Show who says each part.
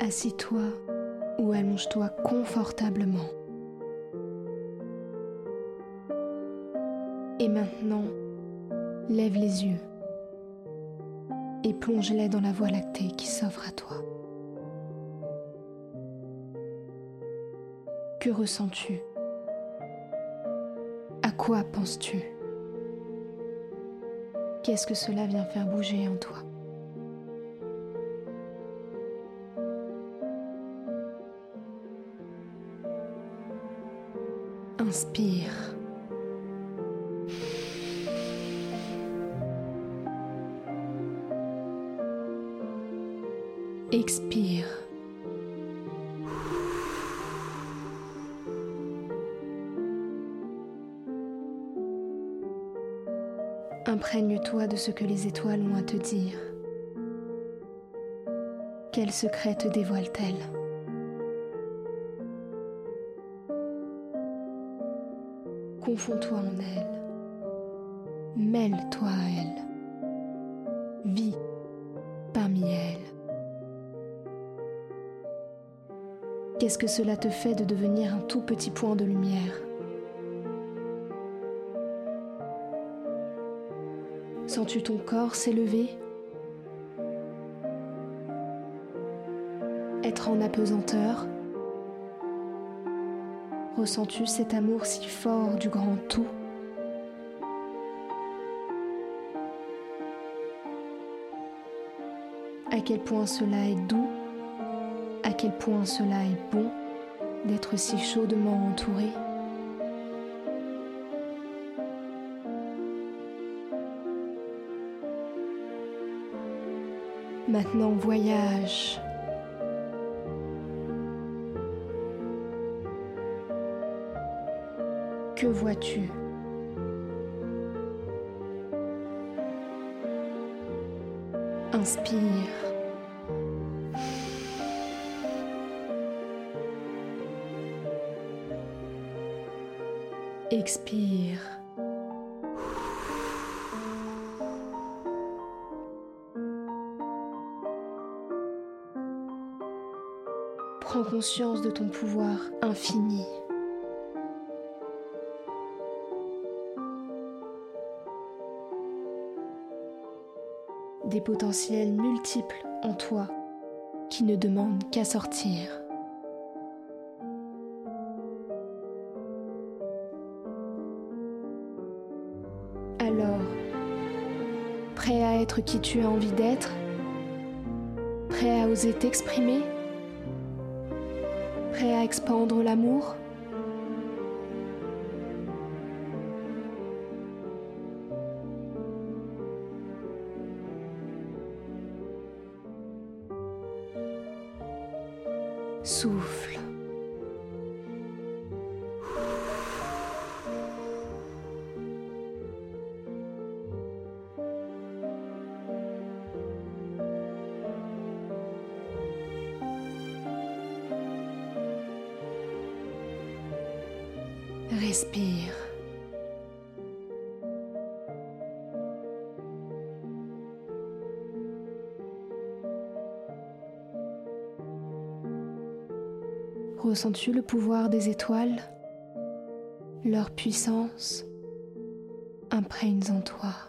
Speaker 1: Assis-toi ou allonge-toi confortablement. Et maintenant, lève les yeux et plonge-les dans la voie lactée qui s'offre à toi. Que ressens-tu? À quoi penses-tu? Qu'est-ce que cela vient faire bouger en toi? Inspire. Expire. Imprègne-toi de ce que les étoiles ont à te dire. Quel secret te dévoile-t-elle? Confonds-toi en elle. Mêle-toi à elle. Vis parmi elles. Qu'est-ce que cela te fait de devenir un tout petit point de lumière? Sens-tu ton corps s'élever? Être en apesanteur? Ressens-tu cet amour si fort du grand tout? À quel point cela est doux, à quel point cela est bon d'être si chaudement entouré? Maintenant voyage. Que vois-tu? Inspire. Expire. Prends conscience de ton pouvoir infini. Des potentiels multiples en toi qui ne demandent qu'à sortir. Alors, prêt à être qui tu as envie d'être? Prêt à oser t'exprimer? Prêt à expandre l'amour? Souffle. Respire. Ressens-tu le pouvoir des étoiles? Leur puissance imprègne en toi.